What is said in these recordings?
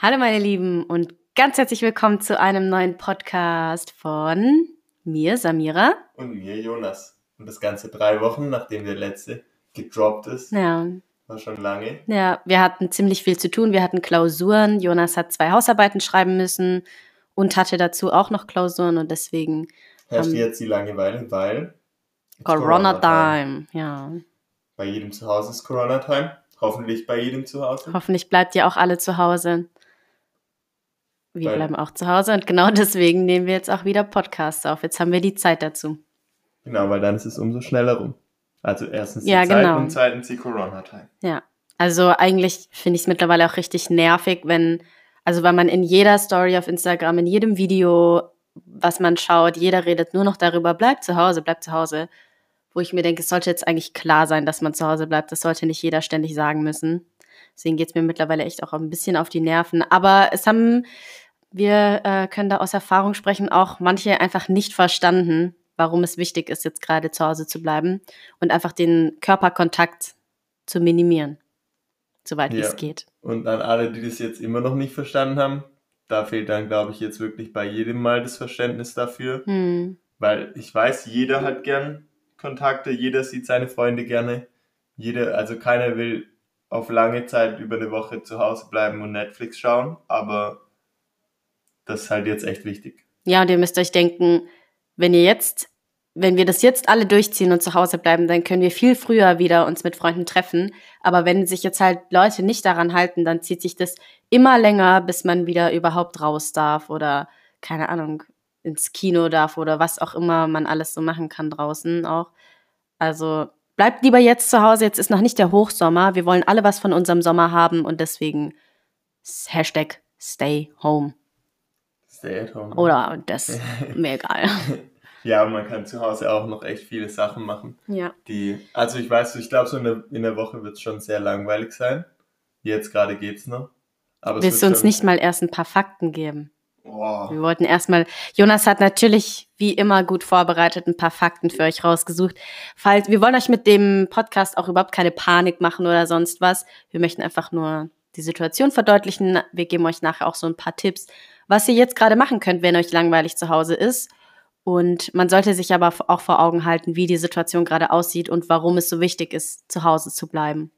Hallo meine Lieben und ganz herzlich willkommen zu einem neuen Podcast von mir, Samira. Und mir, Jonas. Und das Ganze drei Wochen, nachdem der letzte gedroppt ist. Ja. War schon lange. Ja, wir hatten ziemlich viel zu tun. Wir hatten Klausuren. Jonas hat zwei Hausarbeiten schreiben müssen und hatte dazu auch noch Klausuren und deswegen. Herrscht jetzt die Langeweile, weil. Corona-Time, ja. Bei jedem zu Hause ist Corona-Time. Hoffentlich bei jedem zu Hause. Hoffentlich bleibt ihr auch alle zu Hause. Wir bleiben auch zu Hause und genau deswegen nehmen wir jetzt auch wieder Podcasts auf. Jetzt haben wir die Zeit dazu. Genau, weil dann ist es umso schneller rum. Also erstens die ja, Zeit genau. und zweitens die Corona-Time. Ja, also eigentlich finde ich es mittlerweile auch richtig nervig, wenn, also weil man in jeder Story auf Instagram, in jedem Video, was man schaut, jeder redet nur noch darüber, bleibt zu Hause, bleibt zu Hause. Wo ich mir denke, es sollte jetzt eigentlich klar sein, dass man zu Hause bleibt. Das sollte nicht jeder ständig sagen müssen. Deswegen geht es mir mittlerweile echt auch ein bisschen auf die Nerven. Aber es haben, wir äh, können da aus Erfahrung sprechen, auch manche einfach nicht verstanden, warum es wichtig ist, jetzt gerade zu Hause zu bleiben und einfach den Körperkontakt zu minimieren, soweit wie Ja. es geht. Und an alle, die das jetzt immer noch nicht verstanden haben, da fehlt dann, glaube ich, jetzt wirklich bei jedem mal das Verständnis dafür. Hm. Weil ich weiß, jeder hat gern Kontakte, jeder sieht seine Freunde gerne. Jeder, also keiner will auf lange Zeit über eine Woche zu Hause bleiben und Netflix schauen, aber das ist halt jetzt echt wichtig. Ja, und ihr müsst euch denken, wenn ihr jetzt, wenn wir das jetzt alle durchziehen und zu Hause bleiben, dann können wir viel früher wieder uns mit Freunden treffen. Aber wenn sich jetzt halt Leute nicht daran halten, dann zieht sich das immer länger, bis man wieder überhaupt raus darf oder keine Ahnung, ins Kino darf oder was auch immer man alles so machen kann draußen auch. Also bleibt lieber jetzt zu Hause, jetzt ist noch nicht der Hochsommer. Wir wollen alle was von unserem Sommer haben und deswegen Hashtag Stay Home. Stay at home. Oder das, mir egal. Ja, und man kann zu Hause auch noch echt viele Sachen machen. Ja. Die, also ich weiß, ich glaube, so in der, in der Woche wird es schon sehr langweilig sein. Jetzt gerade geht's noch. Aber es Willst du uns nicht mal erst ein paar Fakten geben? Boah. Wir wollten erstmal, Jonas hat natürlich wie immer gut vorbereitet ein paar Fakten für euch rausgesucht. Falls, wir wollen euch mit dem Podcast auch überhaupt keine Panik machen oder sonst was. Wir möchten einfach nur die Situation verdeutlichen. Wir geben euch nachher auch so ein paar Tipps, was ihr jetzt gerade machen könnt, wenn euch langweilig zu Hause ist. Und man sollte sich aber auch vor Augen halten, wie die Situation gerade aussieht und warum es so wichtig ist, zu Hause zu bleiben.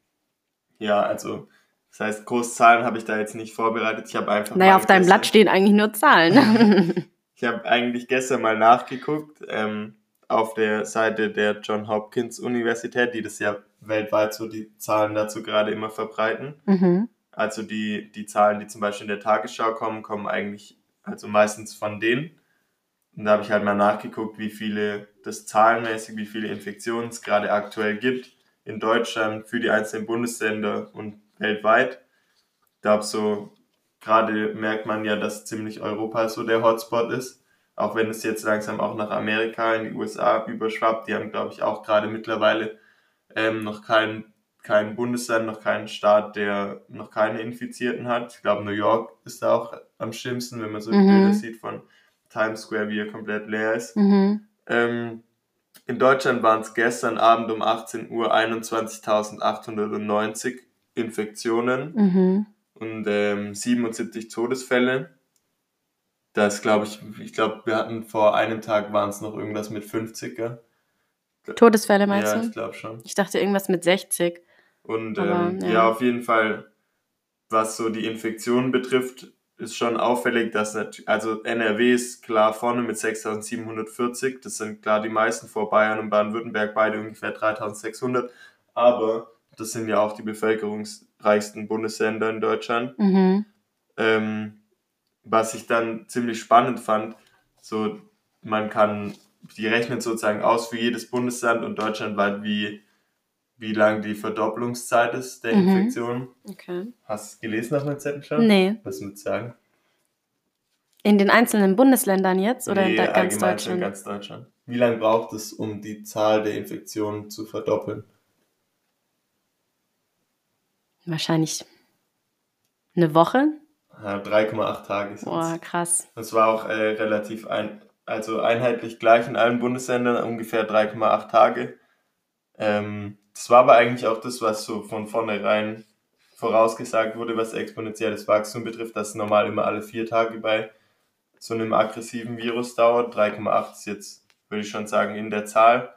Ja, also, das heißt, Großzahlen habe ich da jetzt nicht vorbereitet. Ich habe einfach. Naja, auf deinem Blatt stehen eigentlich nur Zahlen. Ich habe eigentlich gestern mal nachgeguckt ähm, auf der Seite der John Hopkins Universität, die das ja weltweit so die Zahlen dazu gerade immer verbreiten. mhm. Also die, die Zahlen, die zum Beispiel in der Tagesschau kommen, kommen eigentlich also meistens von denen. Und da habe ich halt mal nachgeguckt, wie viele das zahlenmäßig, wie viele Infektionen es gerade aktuell gibt in Deutschland für die einzelnen Bundesländer und weltweit. Ich glaube, so gerade merkt man ja, dass ziemlich Europa so der Hotspot ist. Auch wenn es jetzt langsam auch nach Amerika, in die USA überschwappt. Die haben, glaube ich, auch gerade mittlerweile ähm, noch kein, kein Bundesland, noch keinen Staat, der noch keine Infizierten hat. Ich glaube, New York ist da auch am schlimmsten, wenn man so die Mhm. Bilder sieht von Times Square, wie er komplett leer ist. Mhm. Ähm, in Deutschland waren es gestern Abend um 18 Uhr 21.890 Infektionen Mhm. und ähm, 77 Todesfälle. Das glaube ich, ich glaube, wir hatten vor einem Tag waren es noch irgendwas mit 50, gell? Todesfälle meinst ja, du? ich glaube schon. Ich dachte irgendwas mit 60. Und Aber, ähm, ja. ja. auf jeden Fall, was so die Infektionen betrifft, ist schon auffällig, dass also NRW ist klar vorne mit 6.740. Das sind klar die meisten vor Bayern und Baden-Württemberg, beide ungefähr 3.600. Aber das sind ja auch die bevölkerungsreichsten Bundesländer in Deutschland. Mhm. Ähm, was ich dann ziemlich spannend fand, so man kann, die rechnet sozusagen aus für jedes Bundesland und deutschlandweit, wie, wie lang die Verdopplungszeit ist der Mhm. Infektion. Okay. Hast du gelesen auf meinem Zettel schon? Nee. Was würdest du sagen? In den einzelnen Bundesländern jetzt oder nee, in ganz Deutschland? ganz Deutschland. Wie lange braucht es, um die Zahl der Infektionen zu verdoppeln? Wahrscheinlich eine Woche. Ja, 3,8 Tage sind Boah, krass. Das war auch äh, relativ ein, also einheitlich gleich in allen Bundesländern, ungefähr 3,8 Tage. Ähm, das war aber eigentlich auch das, was so von vornherein vorausgesagt wurde, was exponentielles Wachstum betrifft, dass normal immer alle vier Tage bei so einem aggressiven Virus dauert. 3,8 ist jetzt, würde ich schon sagen, in der Zahl.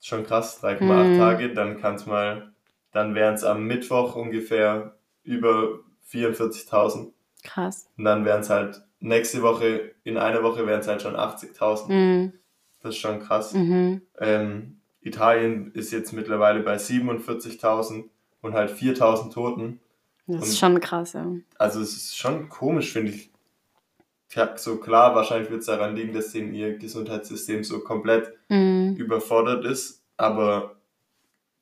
Schon krass, 3,8 Mhm. Tage. Dann kann es mal, dann wären es am Mittwoch ungefähr über 44.000. Krass. Und dann wären es halt nächste Woche, in einer Woche wären es halt schon 80.000. Mhm. Das ist schon krass. Mhm. Ähm, Italien ist jetzt mittlerweile bei 47.000 und halt 4.000 Toten. Das Und- ist schon krass, ja. Also es ist schon komisch, finde ich. Ja, so klar, wahrscheinlich wird es daran liegen, dass denen ihr Gesundheitssystem so komplett Mhm. überfordert ist. Aber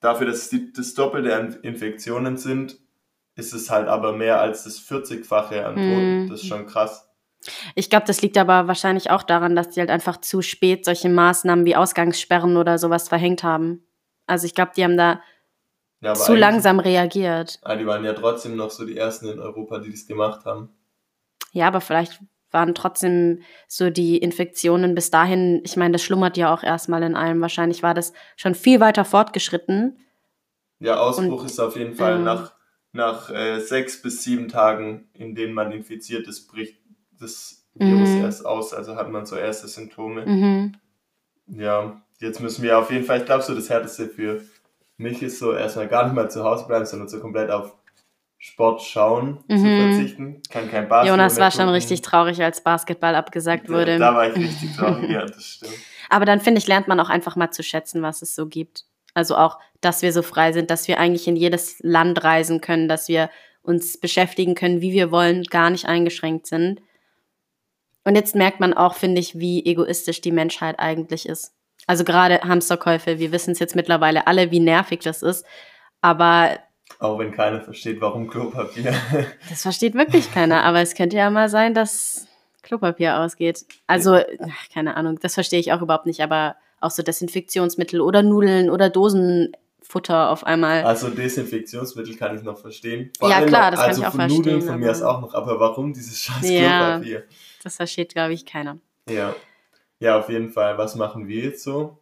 dafür, dass es das Doppelte an Infektionen sind, ist es halt aber mehr als das 40-fache an Toten. Mhm. Das ist schon krass. Ich glaube, das liegt aber wahrscheinlich auch daran, dass die halt einfach zu spät solche Maßnahmen wie Ausgangssperren oder sowas verhängt haben. Also ich glaube, die haben da Ja, zu langsam reagiert. Ah, die waren ja trotzdem noch so die ersten in Europa, die das gemacht haben. Ja, aber vielleicht waren trotzdem so die Infektionen bis dahin, ich meine, das schlummert ja auch erstmal in allem. Wahrscheinlich war das schon viel weiter fortgeschritten. Ja, Ausbruch Und, ist auf jeden Fall ähm, nach, nach äh, sechs bis sieben Tagen, in denen man infiziert ist, bricht das Virus Mhm. erst aus. Also hat man so erste Symptome. Mhm. Ja, jetzt müssen wir auf jeden Fall, ich glaube, so das Härteste für mich ist so erstmal gar nicht mal zu Hause bleiben, sondern so komplett auf Sport schauen zu Mhm. verzichten. Kann kein Basketball Jonas war schon richtig traurig, als Basketball abgesagt wurde. da war ich richtig traurig, ja, das stimmt. Aber dann finde ich, lernt man auch einfach mal zu schätzen, was es so gibt. Also auch, dass wir so frei sind, dass wir eigentlich in jedes Land reisen können, dass wir uns beschäftigen können, wie wir wollen, gar nicht eingeschränkt sind. Und jetzt merkt man auch, finde ich, wie egoistisch die Menschheit eigentlich ist. Also gerade Hamsterkäufe, wir wissen es jetzt mittlerweile alle, wie nervig das ist. Aber Auch wenn keiner versteht, warum Klopapier. das versteht wirklich keiner. Aber es könnte ja mal sein, dass Klopapier ausgeht. Also, ach, keine Ahnung, das verstehe ich auch überhaupt nicht. Aber auch so Desinfektionsmittel oder Nudeln oder Dosenfutter auf einmal. Also Desinfektionsmittel kann ich noch verstehen. Ja, allem klar, das kann also ich auch von Nudeln verstehen, von mir aus auch noch. Aber warum dieses scheiß Ja. Klopapier? Das versteht, glaube ich, keiner. Ja. Ja, auf jeden Fall. Was machen wir jetzt so?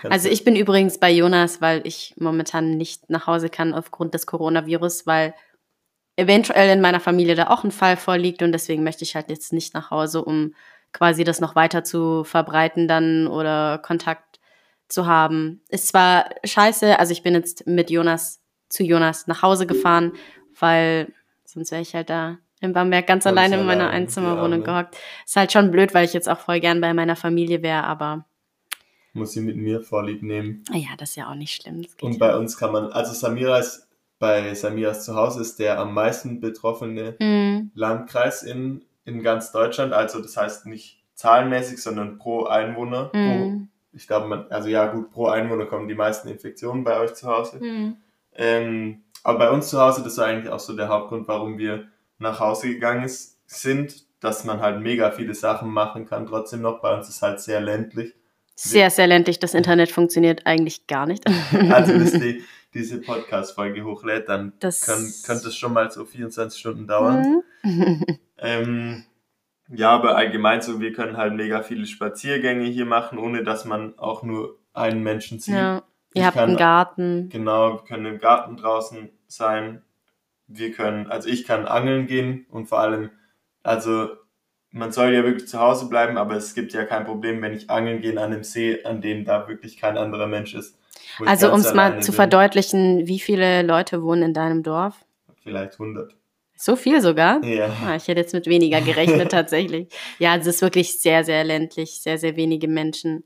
Kannst Also ich bin übrigens bei Jonas, weil ich momentan nicht nach Hause kann aufgrund des Coronavirus, weil eventuell in meiner Familie da auch ein Fall vorliegt und deswegen möchte ich halt jetzt nicht nach Hause, um quasi das noch weiter zu verbreiten dann oder Kontakt zu haben. Ist zwar scheiße, also ich bin jetzt mit Jonas zu Jonas nach Hause gefahren, weil sonst wäre ich halt da in Bamberg ganz Ganz alleine in meiner allein, Einzimmerwohnung ja, ne? gehockt. Ist halt schon blöd, weil ich jetzt auch voll gern bei meiner Familie wäre, aber muss sie mit mir Vorlieb nehmen. ja, das ist ja auch nicht schlimm. Das geht Und ja. bei uns kann man, also Samira ist, bei Samiras Zuhause ist der am meisten betroffene Mhm. Landkreis in, in ganz Deutschland. Also das heißt nicht zahlenmäßig, sondern pro Einwohner. Pro, Mhm. ich glaube, man, also ja gut, pro Einwohner kommen die meisten Infektionen bei euch zu Hause. Mhm. Ähm, aber bei uns zu Hause, das war eigentlich auch so der Hauptgrund, warum wir nach Hause gegangen ist, sind, dass man halt mega viele Sachen machen kann. Trotzdem noch, bei uns ist halt sehr ländlich. Sehr, sehr ländlich. Das Internet funktioniert eigentlich gar nicht. Also bis die, diese Podcast-Folge hochlädt, dann kann, könnte es schon mal so 24 Stunden dauern. Mhm. Ähm, ja, aber allgemein so, wir können halt mega viele Spaziergänge hier machen, ohne dass man auch nur einen Menschen sieht. ja. Ich Ihr habt kann- einen Garten. Genau, wir können im Garten draußen sein. Wir können, also ich kann angeln gehen und vor allem, also man soll ja wirklich zu Hause bleiben, aber es gibt ja kein Problem, wenn ich angeln gehe an einem See, an dem da wirklich kein anderer Mensch ist. Also um es mal zu bin. verdeutlichen, wie viele Leute wohnen in deinem Dorf? Vielleicht 100. So viel sogar? Ja. Ah, ich hätte jetzt mit weniger gerechnet tatsächlich. Ja, es ist wirklich sehr, sehr ländlich, sehr, sehr wenige Menschen.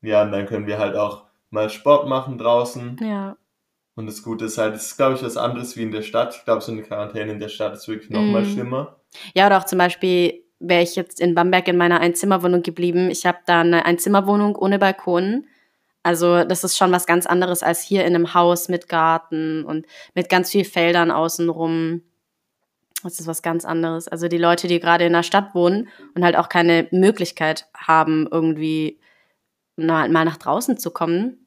Ja, und dann können wir halt auch mal Sport machen draußen. Ja. Und das Gute ist halt, es ist, glaube ich, was anderes wie in der Stadt. Ich glaube, so eine Quarantäne in der Stadt ist wirklich noch mal Mhm. schlimmer. Ja, oder auch zum Beispiel wäre ich jetzt in Bamberg in meiner Einzimmerwohnung geblieben. Ich habe da eine Einzimmerwohnung ohne Balkon. Also das ist schon was ganz anderes als hier in einem Haus mit Garten und mit ganz viel Feldern außenrum. Das ist was ganz anderes. Also die Leute, die gerade in der Stadt wohnen und halt auch keine Möglichkeit haben, irgendwie mal nach draußen zu kommen,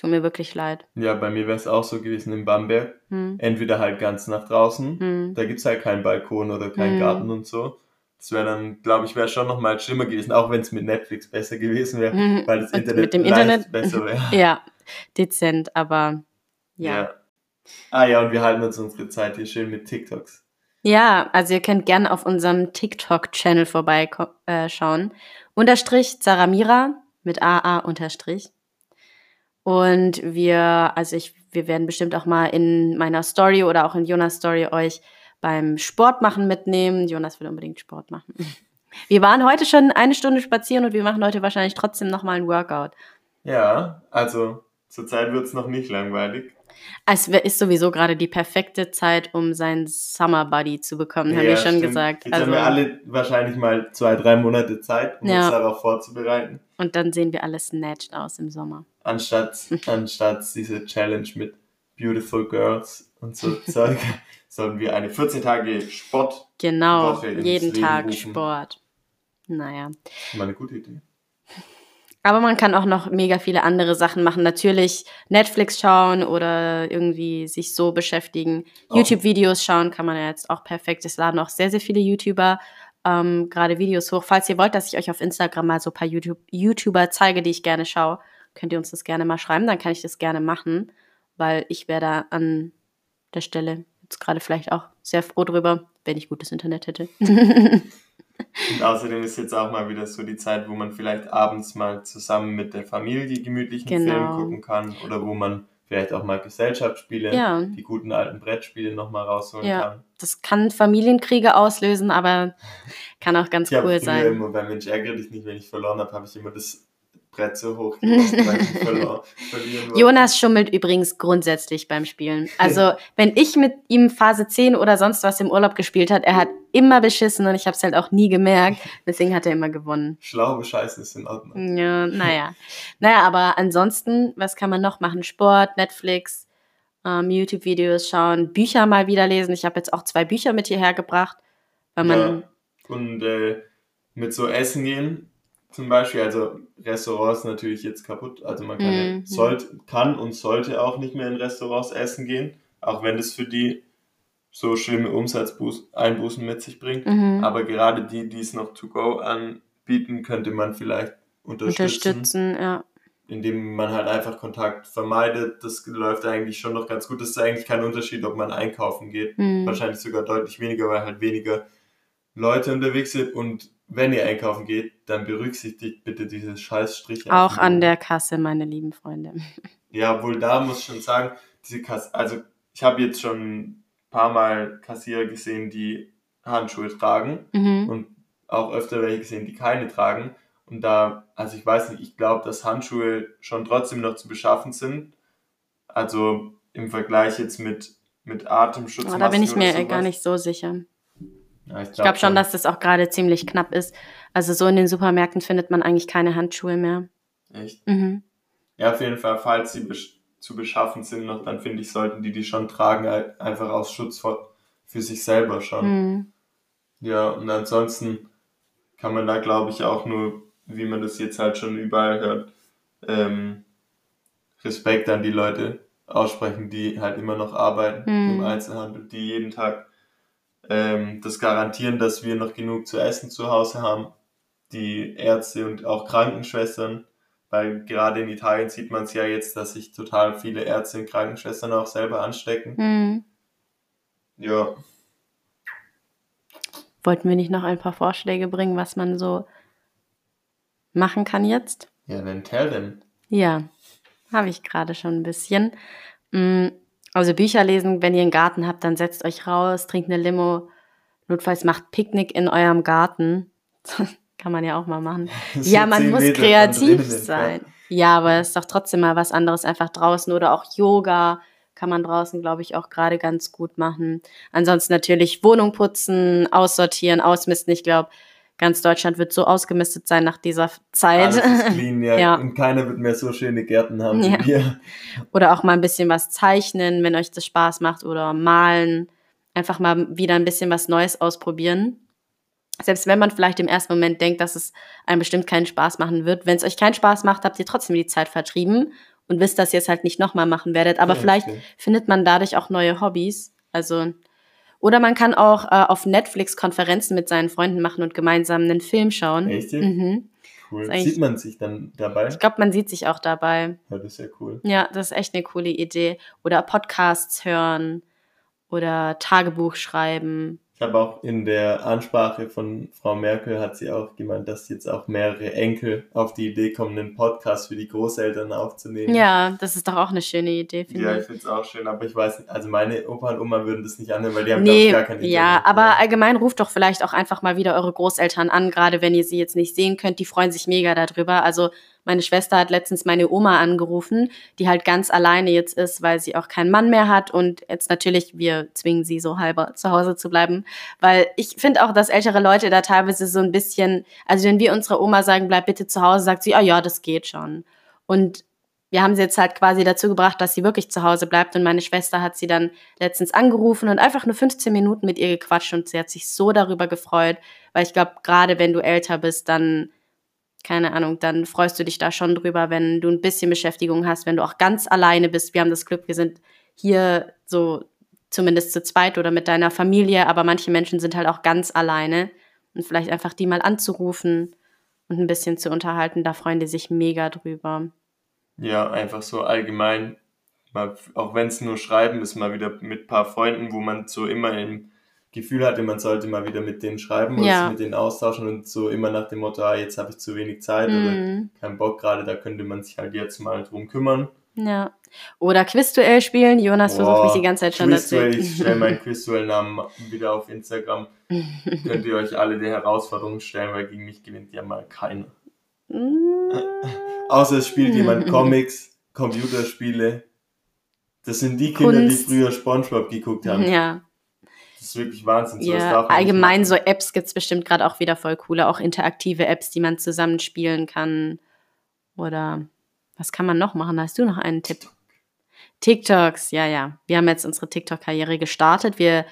tut mir wirklich leid. Ja, bei mir wäre es auch so gewesen in Bamberg. Hm. Entweder halt ganz nach draußen. Hm. Da gibt's halt keinen Balkon oder keinen Mhm. Garten und so. Das wäre dann, glaube ich, wäre schon noch mal schlimmer gewesen, auch wenn es mit Netflix besser gewesen wäre, Mhm. weil das Und Internet mit dem Internet- besser wäre. Ja, dezent, aber ja. Ah ja, und wir halten uns unsere Zeit hier schön mit TikToks. Ja, also ihr könnt gerne auf unserem TikTok-Channel vorbeischauen. Äh, Unterstrich Zaramira mit AA Unterstrich. Und wir, also ich, wir werden bestimmt auch mal in meiner Story oder auch in Jonas Story euch beim Sport machen mitnehmen. Jonas will unbedingt Sport machen. Wir waren heute schon eine Stunde spazieren und wir machen heute wahrscheinlich trotzdem nochmal ein Workout. Ja, also zurzeit wird es noch nicht langweilig. Es ist sowieso gerade die perfekte Zeit, um seinen Summer Buddy zu bekommen, haben wir schon stimmt. gesagt. Jetzt haben wir alle wahrscheinlich mal zwei, drei Monate Zeit, um Ja. uns darauf vorzubereiten. und dann sehen wir alle snatched aus im Sommer. Anstatt, anstatt diese Challenge mit Beautiful Girls und so Zeug, sollen wir eine 14 Tage Sport. Genau, jeden Leben Tag rufen. Sport. Naja. Mal eine gute Idee. Aber man kann auch noch mega viele andere Sachen machen. Natürlich Netflix schauen oder irgendwie sich so beschäftigen. Auch- YouTube-Videos schauen kann man ja jetzt auch perfekt. Es laden auch sehr, sehr viele YouTuber ähm, gerade Videos hoch. Falls ihr wollt, dass ich euch auf Instagram mal so ein paar YouTube YouTuber zeige, die ich gerne schaue, könnt ihr uns das gerne mal schreiben. Dann kann ich das gerne machen, weil ich wäre da an der Stelle jetzt gerade vielleicht auch sehr froh drüber, wenn ich gutes Internet hätte. Und außerdem ist jetzt auch mal wieder so die Zeit, wo man vielleicht abends mal zusammen mit der Familie gemütlichen Genau. Film gucken kann oder wo man vielleicht auch mal Gesellschaftsspiele, Ja. die guten alten Brettspiele nochmal rausholen Ja. kann. Das kann Familienkriege auslösen, aber kann auch ganz Ich cool sein. immer bei Mensch ärgere dich nicht, wenn ich verloren habe, habe ich immer das Brett so hoch. Jonas schummelt übrigens grundsätzlich beim Spielen. Also, wenn ich mit ihm Phase 10 oder sonst was im Urlaub gespielt hat, er hat immer beschissen und ich habe es halt auch nie gemerkt. Deswegen hat er immer gewonnen. Schlau bescheißen ist in Ordnung. Ja, naja. Naja, aber ansonsten, was kann man noch machen? Sport, Netflix, ähm, YouTube-Videos schauen, Bücher mal wieder lesen. Ich habe jetzt auch zwei Bücher mit hierher gebracht, weil man Ja. Und äh, mit so Essen gehen zum Beispiel, also Restaurants natürlich jetzt kaputt. Also man kann, ja- Mhm. sollte, kann und sollte auch nicht mehr in Restaurants essen gehen, auch wenn das für die so schlimme Umsatzeinbußen mit sich bringt. mhm, Aber gerade die, die es noch to go anbieten, könnte man vielleicht unterstützen, unterstützen, ja. indem man halt einfach Kontakt vermeidet. Das läuft eigentlich schon noch ganz gut. Das ist eigentlich kein Unterschied, ob man einkaufen geht Mhm. wahrscheinlich sogar deutlich weniger, weil halt weniger Leute unterwegs sind. Und wenn ihr einkaufen geht, dann berücksichtigt bitte diese Scheißstriche. Auch an der Kasse, meine lieben Freunde. Ja, wohl da muss ich schon sagen, diese Kass also ich habe jetzt schon ein paar Mal Kassierer gesehen, die Handschuhe tragen Mhm. und auch öfter welche gesehen, die keine tragen. Und da, also ich weiß nicht, ich glaube, dass Handschuhe schon trotzdem noch zu beschaffen sind. Also im Vergleich jetzt mit, mit Atemschutz. Aber da bin ich mir oder gar sowas. nicht so sicher. Ja, Ich glaube schon, dass das auch gerade ziemlich knapp ist. Also so in den Supermärkten findet man eigentlich keine Handschuhe mehr. Echt? Mhm. Ja, auf jeden Fall, falls sie besch zu beschaffen sind noch, dann finde ich, sollten die die schon tragen, ein- einfach aus Schutz vor, für sich selber schon. Mhm. Ja, und ansonsten kann man da, glaube ich, auch nur, wie man das jetzt halt schon überall hört, ähm, Respekt an die Leute aussprechen, die halt immer noch arbeiten Mhm. im Einzelhandel, die jeden Tag ähm, das garantieren, dass wir noch genug zu essen zu Hause haben. Die Ärzte und auch Krankenschwestern, weil gerade in Italien sieht man es ja jetzt, dass sich total viele Ärzte und Krankenschwestern auch selber anstecken. Mhm. Ja, Wollten wir nicht noch ein paar Vorschläge bringen, was man so machen kann jetzt? ja, then tell them. Ja, habe ich gerade schon ein bisschen. Also Bücher lesen, wenn ihr einen Garten habt, dann setzt euch raus, trinkt eine Limo. Notfalls macht Picknick in eurem Garten. Kann man ja auch mal machen. Ja, man muss Meter kreativ sein. Ja, aber es ist doch trotzdem mal was anderes einfach draußen oder auch Yoga kann man draußen, glaube ich, auch gerade ganz gut machen. Ansonsten natürlich Wohnung putzen, aussortieren, ausmisten. Ich glaube, ganz Deutschland wird so ausgemistet sein nach dieser Zeit. Alles ist clean, ja. Ja. Und keiner wird mehr so schöne Gärten haben Ja. wie wir. Oder auch mal ein bisschen was zeichnen, wenn euch das Spaß macht oder malen. Einfach mal wieder ein bisschen was Neues ausprobieren. Selbst wenn man vielleicht im ersten Moment denkt, dass es einem bestimmt keinen Spaß machen wird. Wenn es euch keinen Spaß macht, habt ihr trotzdem die Zeit vertrieben und wisst, dass ihr es halt nicht nochmal machen werdet. Aber Ja, vielleicht findet man dadurch auch neue Hobbys. Also, oder man kann auch äh, auf Netflix Konferenzen mit seinen Freunden machen und gemeinsam einen Film schauen. Echt? Mhm. Cool. Sieht man sich dann dabei? Ich glaube, man sieht sich auch dabei. Ja, das ist ja cool. Ja, das ist echt eine coole Idee. Oder Podcasts hören oder Tagebuch schreiben. Ich habe auch in der Ansprache von Frau Merkel hat sie auch gemeint, dass jetzt auch mehrere Enkel auf die Idee kommen, einen Podcast für die Großeltern aufzunehmen. Ja, das ist doch auch eine schöne Idee, finde ja, ich. Ja, ich finde es auch schön, aber ich weiß nicht, also meine Opa und Oma würden das nicht annehmen, weil die haben nee, gar keine Idee. Ja, aber allgemein ruft doch vielleicht auch einfach mal wieder eure Großeltern an, gerade wenn ihr sie jetzt nicht sehen könnt. Die freuen sich mega darüber. Also meine Schwester hat letztens meine Oma angerufen, die halt ganz alleine jetzt ist, weil sie auch keinen Mann mehr hat und jetzt natürlich, wir zwingen sie so halber zu Hause zu bleiben, weil ich finde auch, dass ältere Leute da teilweise so ein bisschen, also wenn wir unserer Oma sagen, bleib bitte zu Hause, sagt sie, oh ja, das geht schon. Und wir haben sie jetzt halt quasi dazu gebracht, dass sie wirklich zu Hause bleibt. Und meine Schwester hat sie dann letztens angerufen und einfach nur 15 Minuten mit ihr gequatscht und sie hat sich so darüber gefreut, weil ich glaube, gerade wenn du älter bist, dann keine Ahnung, dann freust du dich da schon drüber, wenn du ein bisschen Beschäftigung hast, wenn du auch ganz alleine bist. Wir haben das Glück, wir sind hier so zumindest zu zweit oder mit deiner Familie, aber manche Menschen sind halt auch ganz alleine und vielleicht einfach die mal anzurufen und ein bisschen zu unterhalten, da freuen die sich mega drüber. Ja, einfach so allgemein, mal, auch wenn es nur Schreiben ist, mal wieder mit ein paar Freunden, wo man so immer im Gefühl hatte, man sollte mal wieder mit denen schreiben und ja. mit denen austauschen und so immer nach dem Motto, ah, jetzt habe ich zu wenig Zeit mhm. oder keinen Bock gerade, da könnte man sich halt jetzt mal drum kümmern. Ja. Oder Quizduell spielen. Jonas Boah, versucht mich die ganze Zeit schon dazu. Ich stelle meinen Quizduell-Namen wieder auf Instagram. Könnt ihr euch alle die Herausforderungen stellen, weil gegen mich gewinnt ja mal keiner. Mm. Außer es spielt jemand Comics, Computerspiele. Das sind die Kinder, Kunst. die früher Spongebob geguckt haben. Ja. Ist wirklich Wahnsinn. So, ja, allgemein so Apps gibt es bestimmt gerade auch wieder voll coole, auch interaktive Apps, die man zusammenspielen kann. Oder was kann man noch machen? Hast du noch einen Tipp? TikToks, ja, ja. Wir haben jetzt unsere TikTok-Karriere gestartet. Wir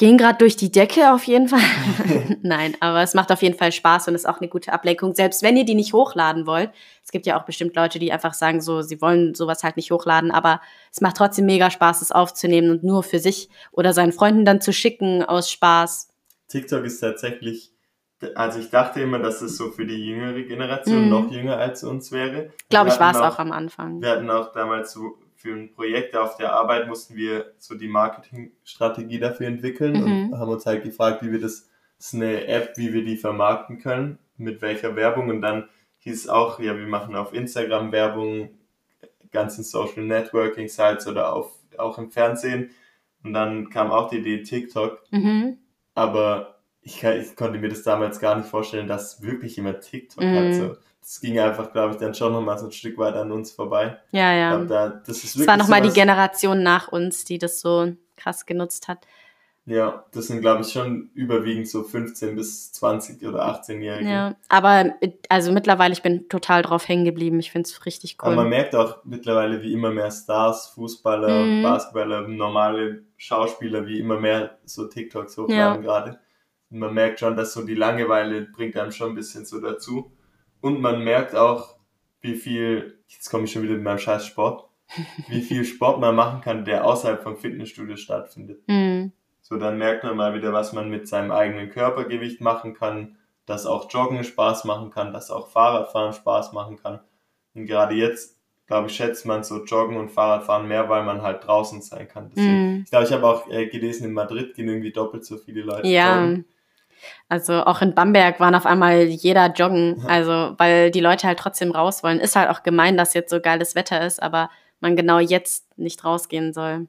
gehen gerade durch die Decke auf jeden Fall. Nein, aber es macht auf jeden Fall Spaß und ist auch eine gute Ablenkung. Selbst wenn ihr die nicht hochladen wollt. Es gibt ja auch bestimmt Leute, die einfach sagen, so, sie wollen sowas halt nicht hochladen, aber es macht trotzdem mega Spaß, es aufzunehmen und nur für sich oder seinen Freunden dann zu schicken aus Spaß. TikTok ist tatsächlich, also ich dachte immer, dass es so für die jüngere Generation mhm. noch jünger als uns wäre. Glaube ich, war es auch, auch am Anfang. Wir hatten auch damals so für ein Projekt auf der Arbeit mussten wir so die Marketingstrategie dafür entwickeln mhm. und haben uns halt gefragt, wie wir das, das ist eine App, wie wir die vermarkten können, mit welcher Werbung und dann hieß es auch, ja, wir machen auf Instagram Werbung, ganzen Social Networking Sites oder auf, auch im Fernsehen und dann kam auch die Idee TikTok, mhm. aber ich, ich, konnte mir das damals gar nicht vorstellen, dass wirklich jemand TikTok mhm. hat. So das ging einfach, glaube ich, dann schon nochmal so ein Stück weit an uns vorbei. Ja, ja. Glaub, da, das ist war nochmal die Generation nach uns, die das so krass genutzt hat. Ja, das sind, glaube ich, schon überwiegend so 15 bis 20 oder 18-Jährige. Ja, aber also mittlerweile, ich bin total drauf hängen geblieben. Ich finde es richtig cool. Aber man merkt auch mittlerweile, wie immer mehr Stars, Fußballer, mhm. Basketballer, normale Schauspieler, wie immer mehr so TikToks hochladen ja. gerade. Und man merkt schon, dass so die Langeweile bringt einem schon ein bisschen so dazu. Und man merkt auch, wie viel, jetzt komme ich schon wieder mit meinem scheiß Sport, wie viel Sport man machen kann, der außerhalb vom Fitnessstudio stattfindet. Mhm. So, dann merkt man mal wieder, was man mit seinem eigenen Körpergewicht machen kann, dass auch Joggen Spaß machen kann, dass auch Fahrradfahren Spaß machen kann. Und gerade jetzt, glaube ich, schätzt man so Joggen und Fahrradfahren mehr, weil man halt draußen sein kann. Deswegen, mm. Ich glaube, ich habe auch äh, gelesen, in Madrid gehen irgendwie doppelt so viele Leute ja. joggen. Also auch in Bamberg waren auf einmal jeder joggen, also weil die Leute halt trotzdem raus wollen. Ist halt auch gemein, dass jetzt so geiles Wetter ist, aber man genau jetzt nicht rausgehen soll.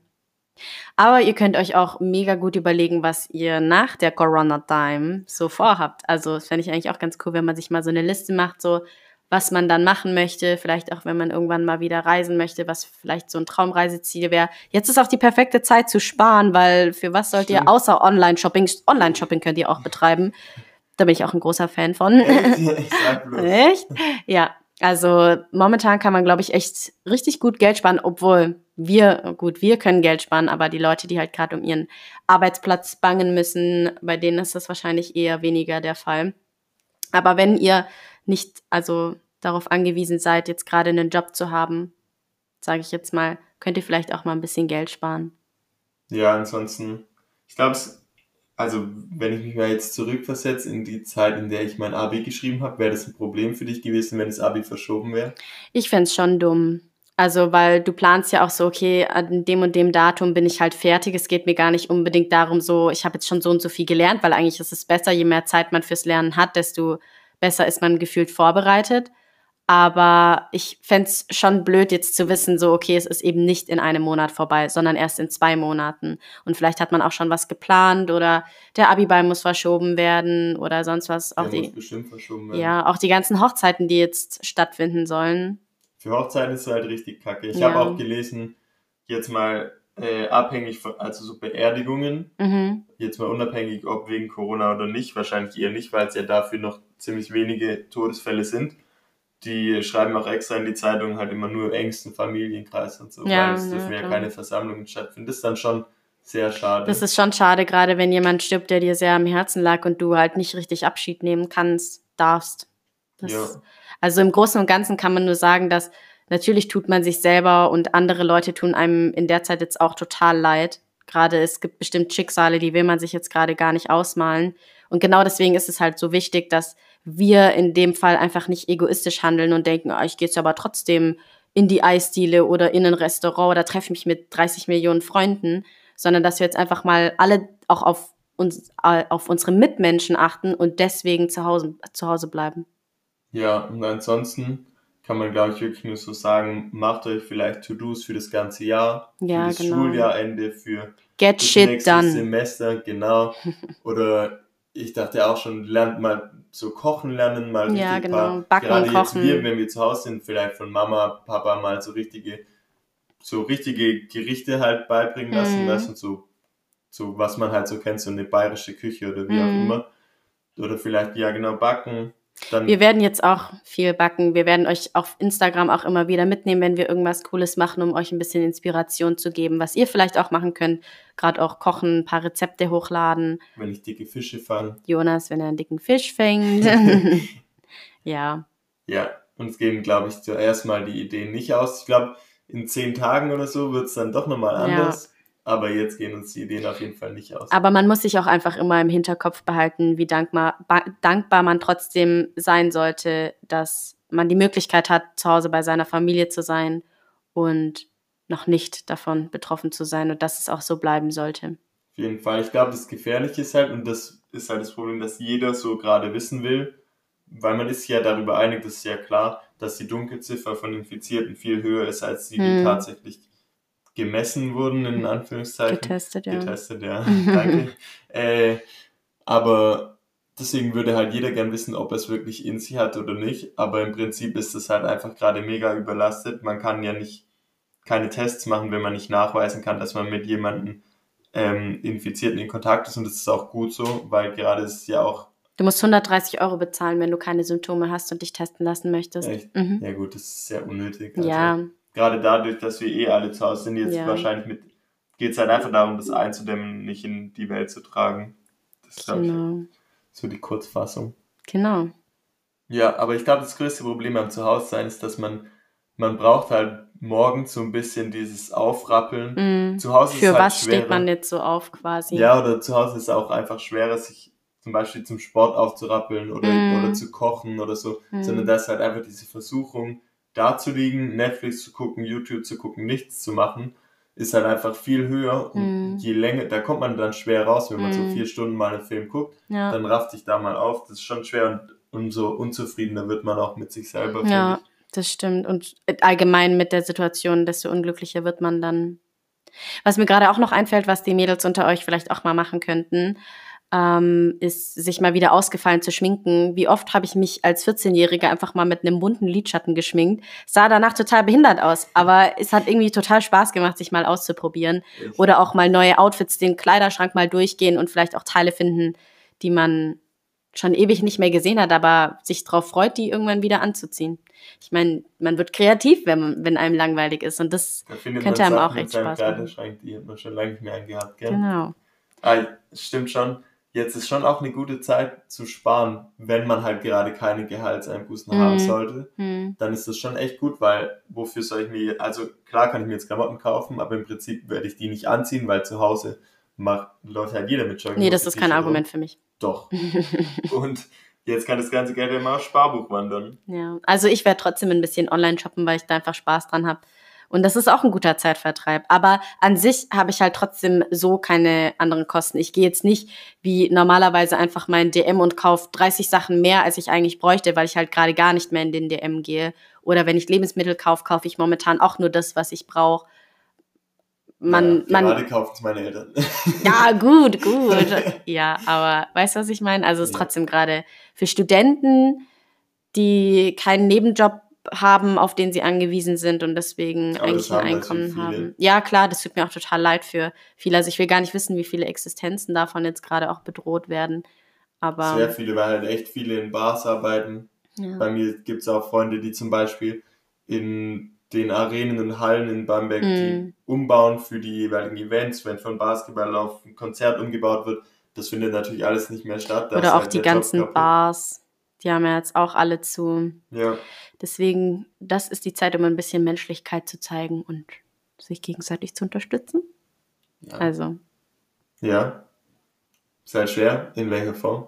Aber ihr könnt euch auch mega gut überlegen, was ihr nach der Corona-Time so vorhabt. Also das fände ich eigentlich auch ganz cool, wenn man sich mal so eine Liste macht, so was man dann machen möchte, vielleicht auch wenn man irgendwann mal wieder reisen möchte, was vielleicht so ein Traumreiseziel wäre. Jetzt ist auch die perfekte Zeit zu sparen, weil für was sollt ihr außer Online-Shopping, Online-Shopping könnt ihr auch betreiben. Da bin ich auch ein großer Fan von. Echt? Ja, also momentan kann man, glaube ich, echt richtig gut Geld sparen, obwohl wir, gut, wir können Geld sparen, aber die Leute, die halt gerade um ihren Arbeitsplatz bangen müssen, bei denen ist das wahrscheinlich eher weniger der Fall. Aber wenn ihr nicht also darauf angewiesen seid, jetzt gerade einen Job zu haben, sage ich jetzt mal, könnt ihr vielleicht auch mal ein bisschen Geld sparen. Ja, ansonsten, ich glaube, also wenn ich mich mal jetzt zurückversetze in die Zeit, in der ich mein Abi geschrieben habe, wäre das ein Problem für dich gewesen, wenn das Abi verschoben wäre? Ich fände es schon dumm. Also, weil du planst ja auch so, okay, an dem und dem Datum bin ich halt fertig. Es geht mir gar nicht unbedingt darum, so, ich habe jetzt schon so und so viel gelernt, weil eigentlich ist es besser, je mehr Zeit man fürs Lernen hat, desto besser ist man gefühlt vorbereitet. Aber ich fände es schon blöd, jetzt zu wissen, so, okay, es ist eben nicht in einem Monat vorbei, sondern erst in zwei Monaten. Und vielleicht hat man auch schon was geplant oder der Abiball muss verschoben werden oder sonst was. Auch der die, muss bestimmt verschoben werden. Ja, auch die ganzen Hochzeiten, die jetzt stattfinden sollen für Hochzeiten ist es halt richtig kacke. Ich ja. habe auch gelesen, jetzt mal äh, abhängig von, also so Beerdigungen, mhm. jetzt mal unabhängig, ob wegen Corona oder nicht, wahrscheinlich eher nicht, weil es ja dafür noch ziemlich wenige Todesfälle sind. Die schreiben auch extra in die Zeitung halt immer nur engsten Familienkreis und so, ja, weil es dürfen ja, ja keine Versammlungen stattfinden. Das ist dann schon sehr schade. Das ist schon schade, gerade wenn jemand stirbt, der dir sehr am Herzen lag und du halt nicht richtig Abschied nehmen kannst, darfst. Das, ja. Also im Großen und Ganzen kann man nur sagen, dass natürlich tut man sich selber und andere Leute tun einem in der Zeit jetzt auch total leid. Gerade es gibt bestimmt Schicksale, die will man sich jetzt gerade gar nicht ausmalen. Und genau deswegen ist es halt so wichtig, dass wir in dem Fall einfach nicht egoistisch handeln und denken, oh, ich gehe jetzt aber trotzdem in die Eisdiele oder in ein Restaurant oder treffe mich mit 30 Millionen Freunden, sondern dass wir jetzt einfach mal alle auch auf uns, auf unsere Mitmenschen achten und deswegen zu Hause, zu Hause bleiben. Ja, und ansonsten kann man, glaube ich, wirklich nur so sagen, macht euch vielleicht To-Dos für das ganze Jahr, ja, für das genau. Schuljahrende, für Get das shit nächste done. Semester, genau. Oder ich dachte auch schon, lernt mal so kochen lernen, mal ja, richtig genau. paar, Backen, gerade kochen. jetzt wir, wenn wir zu Hause sind, vielleicht von Mama, Papa mal so richtige, so richtige Gerichte halt beibringen lassen, mhm. weißt so, so was man halt so kennt, so eine bayerische Küche oder wie mhm. auch immer. Oder vielleicht, ja genau, backen, dann wir werden jetzt auch viel backen. Wir werden euch auf Instagram auch immer wieder mitnehmen, wenn wir irgendwas Cooles machen, um euch ein bisschen Inspiration zu geben, was ihr vielleicht auch machen könnt. Gerade auch kochen, ein paar Rezepte hochladen. Wenn ich dicke Fische fange. Jonas, wenn er einen dicken Fisch fängt. ja. Ja, uns gehen, glaube ich, zuerst mal die Ideen nicht aus. Ich glaube, in zehn Tagen oder so wird es dann doch nochmal anders. Ja. Aber jetzt gehen uns die Ideen auf jeden Fall nicht aus. Aber man muss sich auch einfach immer im Hinterkopf behalten, wie dankbar, dankbar man trotzdem sein sollte, dass man die Möglichkeit hat, zu Hause bei seiner Familie zu sein und noch nicht davon betroffen zu sein und dass es auch so bleiben sollte. Auf jeden Fall. Ich glaube, das Gefährliche ist halt, und das ist halt das Problem, dass jeder so gerade wissen will, weil man ist ja darüber einig, das ist ja klar, dass die Dunkelziffer von Infizierten viel höher ist als die, die hm. tatsächlich gemessen wurden, in Anführungszeichen. Getestet, ja. Getestet, ja. Danke. äh, aber deswegen würde halt jeder gern wissen, ob er es wirklich in sich hat oder nicht. Aber im Prinzip ist es halt einfach gerade mega überlastet. Man kann ja nicht keine Tests machen, wenn man nicht nachweisen kann, dass man mit jemandem ähm, Infizierten in Kontakt ist. Und das ist auch gut so, weil gerade ist es ja auch. Du musst 130 Euro bezahlen, wenn du keine Symptome hast und dich testen lassen möchtest. Echt? Mhm. Ja gut, das ist sehr unnötig. Also. Ja, gerade dadurch, dass wir eh alle zu Hause sind, jetzt ja. wahrscheinlich mit, geht es halt einfach darum, das einzudämmen, nicht in die Welt zu tragen. Das ist, genau. ich, so die Kurzfassung. Genau. Ja, aber ich glaube, das größte Problem am Zuhause-Sein ist, dass man, man braucht halt morgens so ein bisschen dieses Aufrappeln. Mm. Zu Hause Für ist halt was schwerer. steht man jetzt so auf quasi? Ja, oder zu Hause ist es auch einfach schwerer, sich zum Beispiel zum Sport aufzurappeln oder, mm. oder zu kochen oder so, mm. sondern da ist halt einfach diese Versuchung, da zu liegen, Netflix zu gucken, YouTube zu gucken, nichts zu machen, ist halt einfach viel höher. Und mm. je länger, da kommt man dann schwer raus, wenn man mm. so vier Stunden mal einen Film guckt, ja. dann rafft dich da mal auf. Das ist schon schwer und umso unzufriedener wird man auch mit sich selber. Ja, das stimmt. Und allgemein mit der Situation, desto unglücklicher wird man dann. Was mir gerade auch noch einfällt, was die Mädels unter euch vielleicht auch mal machen könnten, ähm, ist, sich mal wieder ausgefallen zu schminken. Wie oft habe ich mich als 14-Jährige einfach mal mit einem bunten Lidschatten geschminkt. Sah danach total behindert aus, aber es hat irgendwie total Spaß gemacht, sich mal auszuprobieren. Oder auch mal neue Outfits, den Kleiderschrank mal durchgehen und vielleicht auch Teile finden, die man schon ewig nicht mehr gesehen hat, aber sich darauf freut, die irgendwann wieder anzuziehen. Ich meine, man wird kreativ, wenn, wenn einem langweilig ist und das da könnte einem auch echt Spaß machen. Die hat man schon lange nicht mehr angehabt, gell? Genau. Ah, stimmt schon jetzt ist schon auch eine gute Zeit zu sparen, wenn man halt gerade keine Gehaltseinbußen mhm. haben sollte. Mhm. Dann ist das schon echt gut, weil wofür soll ich mir, also klar kann ich mir jetzt Klamotten kaufen, aber im Prinzip werde ich die nicht anziehen, weil zu Hause macht, läuft halt jeder mit Jogginghose. Nee, das ist kein Argument für mich. Doch. Und jetzt kann das ganze Geld immer aufs Sparbuch wandern. Ja, also ich werde trotzdem ein bisschen online shoppen, weil ich da einfach Spaß dran habe. Und das ist auch ein guter Zeitvertreib. Aber an sich habe ich halt trotzdem so keine anderen Kosten. Ich gehe jetzt nicht wie normalerweise einfach mein DM und kaufe 30 Sachen mehr, als ich eigentlich bräuchte, weil ich halt gerade gar nicht mehr in den DM gehe. Oder wenn ich Lebensmittel kaufe, kaufe ich momentan auch nur das, was ich brauche. Man, ja, man, gerade kaufen es meine Eltern. ja, gut, gut. Ja, aber weißt du, was ich meine? Also es ist Ja. trotzdem gerade für Studenten, die keinen Nebenjob haben, auf den sie angewiesen sind und deswegen Aber eigentlich ein haben Einkommen haben. Ja, klar, das tut mir auch total leid für viele. Also ich will gar nicht wissen, wie viele Existenzen davon jetzt gerade auch bedroht werden. Aber Sehr viele, weil halt echt viele in Bars arbeiten. ja. Bei mir gibt es auch Freunde, die zum Beispiel in den Arenen und Hallen in Bamberg die Mm. umbauen für die jeweiligen Events, wenn von Basketball auf ein Konzert umgebaut wird. Das findet natürlich alles nicht mehr statt. da oder auch halt die ganzen. Bars, die haben ja jetzt auch alle zu. Ja, Deswegen, das ist die Zeit, um ein bisschen Menschlichkeit zu zeigen und sich gegenseitig zu unterstützen. ja. Also, ja. Ist halt schwer. In welcher Form?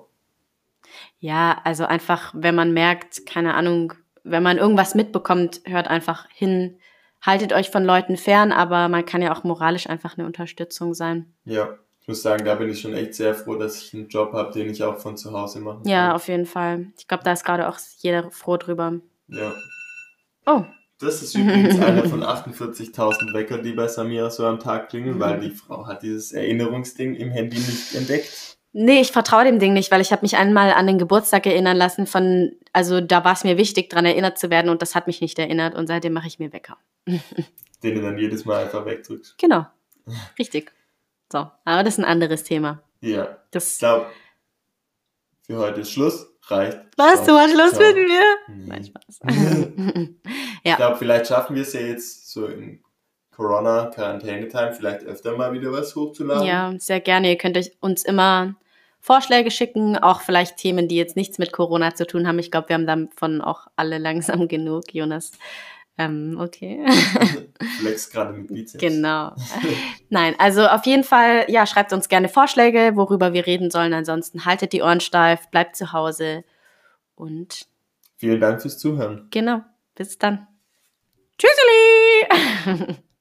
ja, also einfach, wenn man merkt, keine Ahnung, wenn man irgendwas mitbekommt, hört einfach hin. Haltet euch von Leuten fern, aber man kann ja auch moralisch einfach eine Unterstützung sein. Ja, ich muss sagen, da bin ich schon echt sehr froh, dass ich einen Job habe, den ich auch von zu Hause machen Ja, kann. auf jeden Fall. Ich glaube, da ist gerade auch jeder froh drüber. Ja. Oh, Das ist übrigens einer von 48.000 Wecker, die bei Samira so am Tag klingeln, weil die Frau hat dieses Erinnerungsding im Handy nicht entdeckt. Nee, ich vertraue dem Ding nicht, weil ich habe mich einmal an den Geburtstag erinnern lassen von, also da war es mir wichtig, dran erinnert zu werden und das hat mich nicht erinnert und seitdem mache ich mir Wecker. Den du dann jedes Mal einfach wegdrückst. Genau, richtig. So, aber das ist ein anderes Thema. Ja, ich Das glaube, für heute ist Schluss. Reicht. Was, du Ciao. hast Schluss mit mir? Nee. Nein, Spaß. Ich ja, glaube, vielleicht schaffen wir es ja jetzt so in Corona-Quarantäne-Time vielleicht öfter mal wieder was hochzuladen. ja, sehr gerne. Ihr könnt euch uns immer Vorschläge schicken, auch vielleicht Themen, die jetzt nichts mit Corona zu tun haben. Ich glaube, wir haben davon auch alle langsam genug, Jonas. Ähm, okay. Flex gerade mit Bizeps. Genau. Nein, also auf jeden Fall, ja, schreibt uns gerne Vorschläge, worüber wir reden sollen. Ansonsten haltet die Ohren steif, bleibt zu Hause und Vielen Dank fürs Zuhören. genau, bis dann. Tschüsseli!